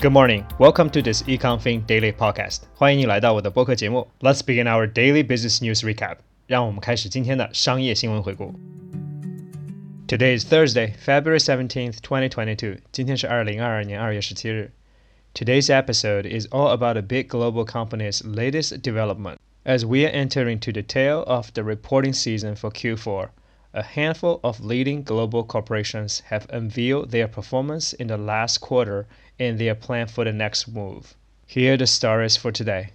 Good morning. Welcome to this EconFin Daily Podcast. 欢迎你来到我的播客节目。Let's begin our daily business news recap. 让我们开始今天的商业新闻回顾。Today is Thursday, February 17th, 2022. 今天是二零二二年二月十七日。Today's episode is all about a big global company's latest development. As we are entering to the tail of the reporting season for Q4, a handful of leading global corporations have unveiled their performance in the last quarter and their plan for the next move. Here are the stories for today.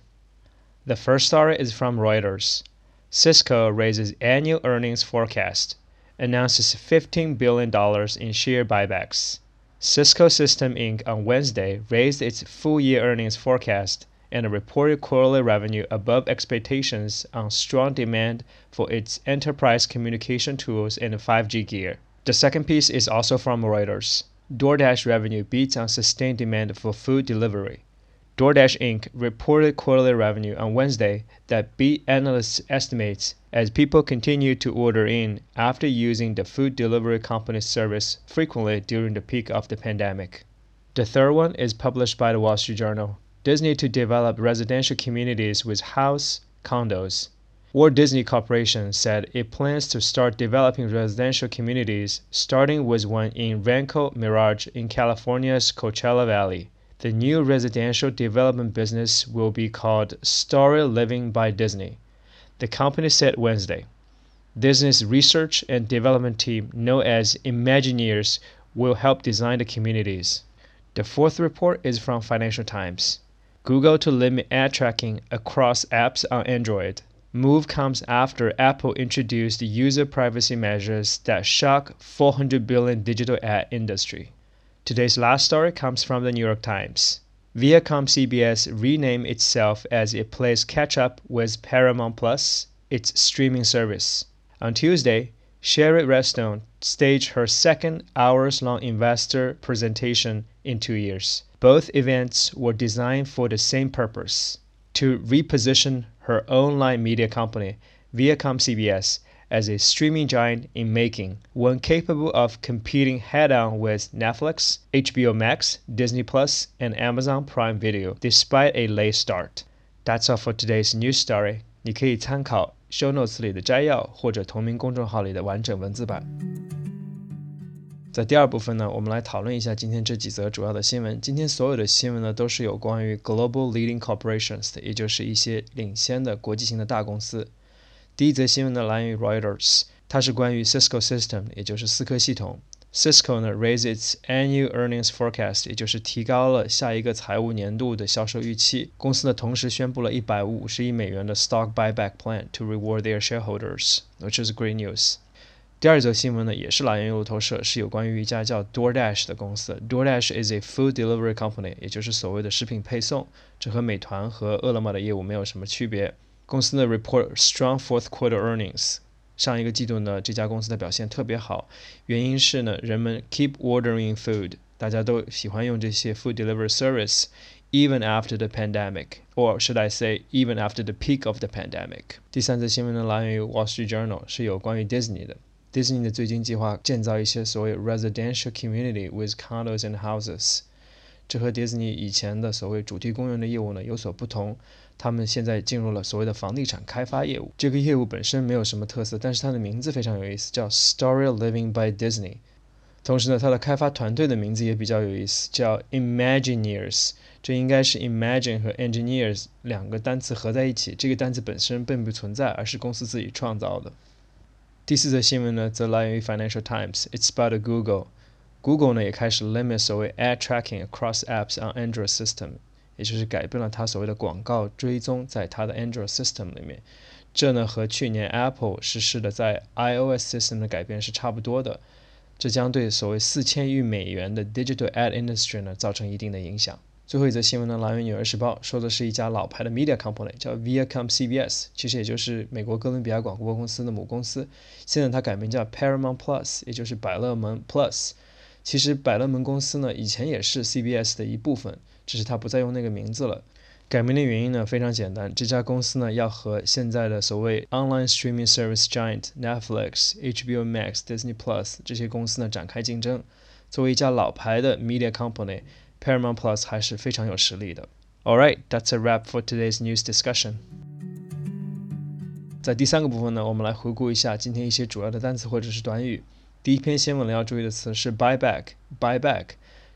The first story is from Reuters. Cisco raises annual earnings forecast, announces $15 billion in share buybacks. Cisco System Inc. on Wednesday raised its full year earnings forecast and a reported quarterly revenue above expectations on strong demand for its enterprise communication tools and 5G gear. The second piece is also from Reuters. DoorDash revenue beats on sustained demand for food delivery. DoorDash Inc. reported quarterly revenue on Wednesday that beat analysts' estimates as people continue to order in after using the food delivery company's service frequently during the peak of the pandemic. The third one is published by the Wall Street Journal. Disney to develop residential communities with house condos. Walt Disney Corporation said it plans to start developing residential communities, starting with one in Rancho Mirage in California's Coachella Valley. The new residential development business will be called Story Living by Disney. The company said Wednesday. Disney's research and development team, known as Imagineers, will help design the communities. The fourth report is from Financial Times. Google to limit ad tracking across apps on Android. Move comes after Apple introduced user privacy measures that shock 400 billion digital ad industry. Today's last story comes from the New York Times. Viacom CBS renamed itself as it plays catch up with Paramount Plus, its streaming service. On Tuesday, Shari Redstone staged her second hours long investor presentation in two years. Both events were designed for the same purpose to reposition her online media company, Viacom CBS, as a streaming giant in making, one capable of competing head on with Netflix, HBO Max, Disney Plus, and Amazon Prime Video, despite a late start. That's all for today's news story. 你可以参考 show notes 里的摘要，或者同名公众号里的完整文字版。在第二部分呢，我们来讨论一下今天这几则主要的新闻。今天所有的新闻呢，都是有关于 global leading corporations 的，也就是一些领先的国际性的大公司。第一则新闻呢来源于 Reuters，它是关于 Cisco System，也就是思科系统。Cisco 呢 raise its annual earnings forecast，也就是提高了下一个财务年度的销售预期。公司呢同时宣布了一百五十亿美元的 stock buyback plan to reward their shareholders，which is great news。第二则新闻呢也是来源于路透社，是有关于一家叫 DoorDash 的公司。DoorDash is a food delivery company，也就是所谓的食品配送，这和美团和饿了么的业务没有什么区别。公司呢 report strong fourth quarter earnings。上一个季度呢，这家公司的表现特别好，原因是呢，人们 keep ordering food，大家都喜欢用这些 food delivery service，even after the pandemic，or should I say even after the peak of the pandemic。第三则新闻呢，来源于 Wall Street Journal，是有关于 Disney 的。Disney 的最近计划建造一些所谓 residential community with condos and houses。 这和迪士尼以前的所谓主题公园的业务呢有所不同，他们现在进入了所谓的房地产开发业务。这个业务本身没有什么特色，但是它的名字非常有意思，叫 Story Living by Disney。同时呢，它的开发团队的名字也比较有意思，叫 Imagineers。这应该是 Imagine 和 Engineers 两个单词合在一起，这个单词本身并不存在，而是公司自己创造的。第四则新闻呢，则来源于 Financial Times。It's about Google。Google 呢也开始 limit 所谓 ad tracking across apps on Android system，也就是改变了它所谓的广告追踪在它的 Android system 里面。这呢和去年 Apple 实施的在 iOS system 的改变是差不多的。这将对所谓四千亿美元的 digital ad industry 呢造成一定的影响。最后一则新闻呢来源《纽约时报》，说的是一家老牌的 media company 叫 Viacom CBS，其实也就是美国哥伦比亚广播公司的母公司。现在它改名叫 Paramount Plus，也就是百乐门 Plus。其实百乐门公司呢，以前也是 CBS 的一部分，只是它不再用那个名字了。改名的原因呢非常简单，这家公司呢要和现在的所谓 online streaming service giant Netflix、HBO Max、Disney Plus 这些公司呢展开竞争。作为一家老牌的 media company，Paramount Plus 还是非常有实力的。All right, that's a wrap for today's news discussion. 在第三个部分呢，我们来回顾一下今天一些主要的单词或者是短语。第一篇新闻里要注意的词是 buy back，buy back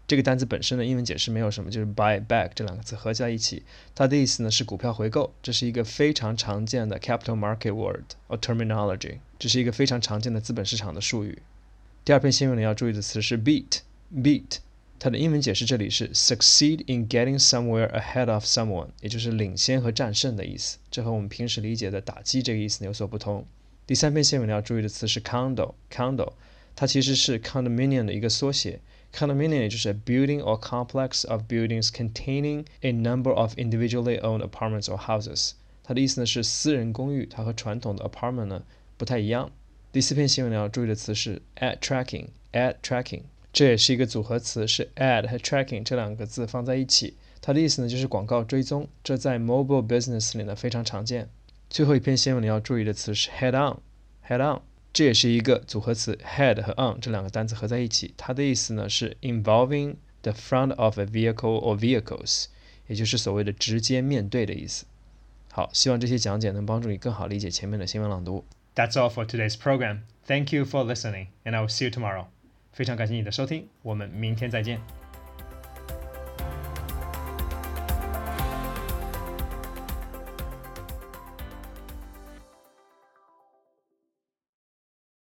这个单词本身的英文解释没有什么，就是 buy back 这两个词合在一起，它的意思呢是股票回购，这是一个非常常见的 capital market word or terminology，这是一个非常常见的资本市场的术语。第二篇新闻里要注意的词是 beat，beat。它的英文解释这里是 succeed in getting somewhere ahead of someone，也就是领先和战胜的意思。这和我们平时理解的打击这个意思有所不同。第三篇新闻里要注意的词是 condo，condo，它其实是 condominium 的一个缩写。Condominium 就是 building or complex of buildings containing a number of individually owned apartments or houses。它的意思呢是私人公寓，它和传统的 apartment 呢不太一样。第四篇新闻你要注意的词是 ad tracking。ad tracking 这也是一个组合词，是 ad 和 tracking 这两个字放在一起，它的意思呢就是广告追踪，这在 mobile business 里呢非常常见。最后一篇新闻你要注意的词是 head on。head on 这也是一个组合词，head 和 on 这两个单词合在一起，它的意思呢是 involving the front of a vehicle or vehicles，也就是所谓的直接面对的意思。好，希望这些讲解能帮助你更好理解前面的新闻朗读。That's all for today's program. Thank you for listening, and I will see you tomorrow. 非常感谢你的收听，我们明天再见。